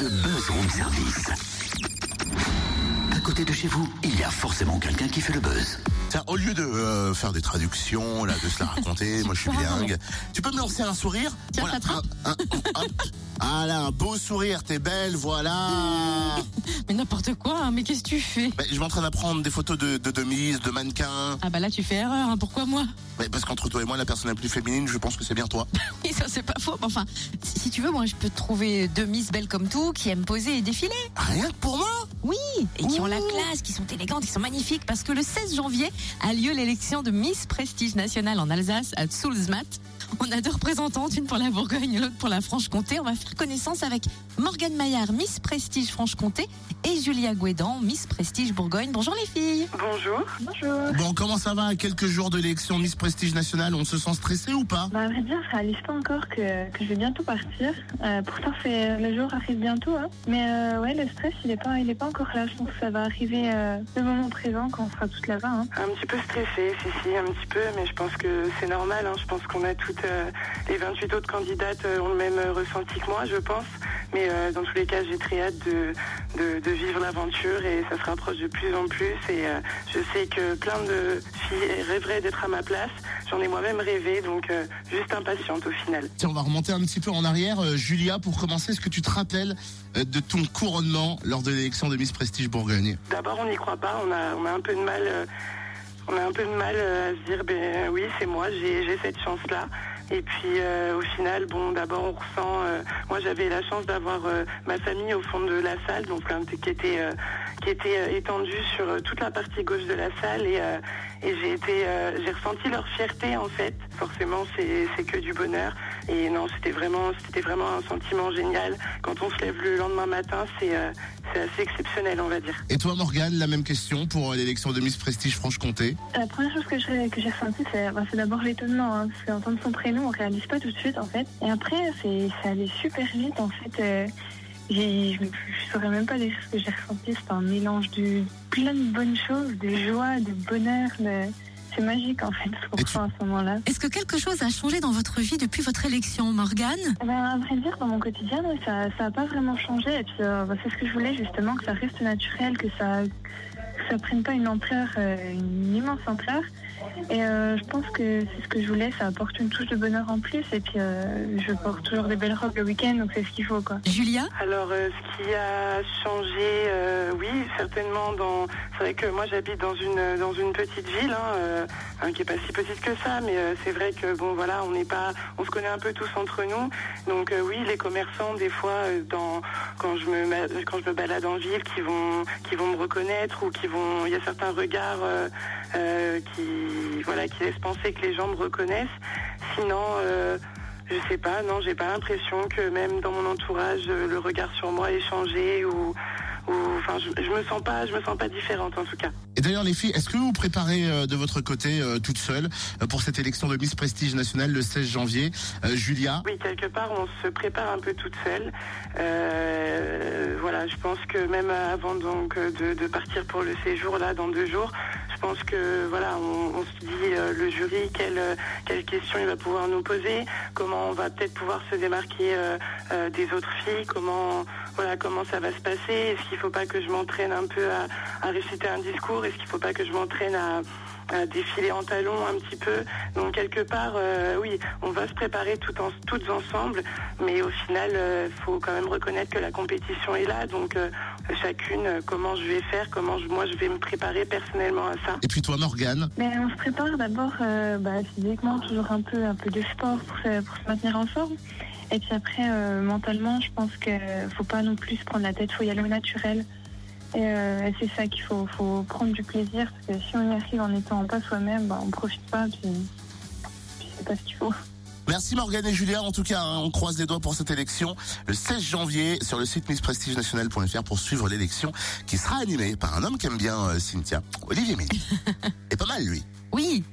le buzz room service. À côté de chez vous, il y a forcément quelqu'un qui fait le buzz. Tiens, au lieu de euh, faire des traductions, là, de se la raconter, moi je suis bilingue, tu peux me lancer un sourire Tiens, Voilà, un, un- un- Ah là, un beau sourire, t'es belle, voilà Mais n'importe quoi, hein, mais qu'est-ce que tu fais? Ben, Je m'entraîne à prendre des photos de, de demises, de mannequins. Ah bah là tu fais erreur, hein, pourquoi moi? Ouais, parce qu'entre toi et moi, la personne la plus féminine, je pense que c'est bien toi. Ça c'est pas faux, mais enfin, si tu veux, moi je peux te trouver deux Miss belles comme tout, qui aiment poser et défiler. Rien que pour moi? Oui, et qui ont la Ouh. classe, qui sont élégantes, qui sont magnifiques, parce que le 16 janvier a lieu l'élection de Miss Prestige Nationale en Alsace à Soulsmat. On a deux représentantes, une pour la Bourgogne, l'autre pour la Franche-Comté. On va faire connaissance avec Morgane Maillard, Miss Prestige Franche-Comté, et Julia Guédan, Miss Prestige Bourgogne. Bonjour les filles. Bonjour. Bonjour. Bon, comment ça va? À quelques jours de l'élection Miss Prestige Nationale On se sent stressé ou pas? Bah, à vrai dire, je réalise pas encore que, que je vais bientôt partir. Euh, pourtant, c'est, le jour arrive bientôt. Hein. Mais euh, ouais, le stress, il est pas, il est pas encore là. Je pense que ça va arriver euh, le moment présent quand on sera toutes là-bas. Hein. Un petit peu stressée, si, si, un petit peu, mais je pense que c'est normal. hein. Je pense qu'on a toutes, les 28 autres candidates euh, ont le même euh, ressenti que moi, je pense. Mais euh, dans tous les cas, j'ai très hâte de, de, de vivre l'aventure et ça se rapproche de plus en plus. Et euh, je sais que plein de filles rêveraient d'être à ma place. J'en ai moi-même rêvé, donc euh, juste impatiente au final. Tiens, on va remonter un petit peu en arrière. Euh, Julia, pour commencer, est-ce que tu te rappelles euh, de ton couronnement lors de l'élection de Miss Prestige Bourgogne? D'abord, on n'y croit pas. On a, on a un peu de mal. euh, on a un peu de mal euh, à se dire, ben oui, c'est moi, j'ai cette chance-là. Et puis euh, au final, bon, d'abord on ressent. euh, moi, j'avais la chance d'avoir euh, ma famille au fond de la salle, donc qui était qui était étendue sur toute la partie gauche de la salle, et, et j'ai été, j'ai ressenti leur fierté en fait. Forcément, c'est que du bonheur. Et non, c'était vraiment, c'était vraiment un sentiment génial. Quand on se lève le lendemain matin, c'est c'est assez exceptionnel, on va dire. Et toi, Morgane, la même question pour euh, l'élection de Miss Prestige Franche-Comté La première chose que j'ai, que j'ai ressentie, c'est, bah, c'est d'abord l'étonnement. Hein, parce qu'entendre son prénom, on réalise pas tout de suite, en fait. Et après, c'est, c'est allé super vite, en fait. Euh, je, je saurais même pas dire ce que j'ai ressenti. C'est un mélange de plein de bonnes choses, de joie, de bonheur. de- C'est magique, en fait, ce qu'on tu- à ce moment-là. Est-ce que quelque chose a changé dans votre vie depuis votre élection, Morgane? Eh Ben, à vrai dire, dans mon quotidien, ça n'a pas vraiment changé. Et puis, euh, bah, c'est ce que je voulais, justement, que ça reste naturel, que ça ça prenne pas une ampleur, euh, une immense ampleur. Et euh, je pense que c'est ce que je voulais, ça apporte une touche de bonheur en plus. Et puis, euh, je porte toujours des belles robes le week-end, donc c'est ce qu'il faut, quoi. Julia? Alors, euh, ce qui a changé, euh, oui, certainement. Dans, c'est vrai que moi, j'habite dans une dans une petite ville, hein, euh, hein, qui est pas si petite que ça, mais euh, c'est vrai que bon, voilà, on n'est pas, on se connaît un peu tous entre nous. Donc euh, oui, les commerçants, des fois, euh, dans quand je me quand je me balade en ville, qui vont qui vont me reconnaître ou qui vont, il y a certains regards euh, euh, qui voilà qui laissent penser que les gens me reconnaissent. Sinon. Euh, je sais pas, non, j'ai pas l'impression que même dans mon entourage, le regard sur moi ait changé ou, ou enfin, je, je me sens pas, je me sens pas différente en tout cas. Et d'ailleurs, les filles, est-ce que vous vous préparez euh, de votre côté, euh, toute seule, euh, pour cette élection de Miss Prestige Nationale le 16 janvier Euh, Julia? Oui, quelque part, on se prépare un peu toute seule. Voilà, je pense que même avant donc de, de partir pour le séjour là dans deux jours, je pense que voilà, on, on se dit le jury quelle quelle question il va pouvoir nous poser, comment on va peut-être pouvoir se démarquer des autres filles, comment voilà comment ça va se passer, est-ce qu'il faut pas que je m'entraîne un peu à, à réciter un discours, est-ce qu'il faut pas que je m'entraîne à à défiler en talons un petit peu? Donc quelque part, euh, oui, on va se préparer tout en, toutes ensemble, mais au final, il faut quand même reconnaître que la compétition est là. Donc euh, chacune, euh, comment je vais faire, comment je- moi je vais me préparer personnellement à ça. Et puis toi, Morgane? Mais on se prépare d'abord euh, bah, physiquement, toujours un peu, un peu de sport pour se, pour se maintenir en forme. Et puis après, euh, mentalement, je pense qu'il faut pas non plus se prendre la tête, faut y aller au naturel. Et euh, c'est ça qu'il faut, faut prendre du plaisir, parce que si on y arrive en étant pas soi-même, bah, on profite pas, puis, puis c'est pas ce qu'il faut. Merci Morgane et Julia. En tout cas, hein, on croise les doigts pour cette élection le 16 janvier sur le site missprestigenational.fr pour suivre l'élection qui sera animée par un homme qui aime bien euh, Cynthia, Olivier Mény. Et pas mal lui. Oui,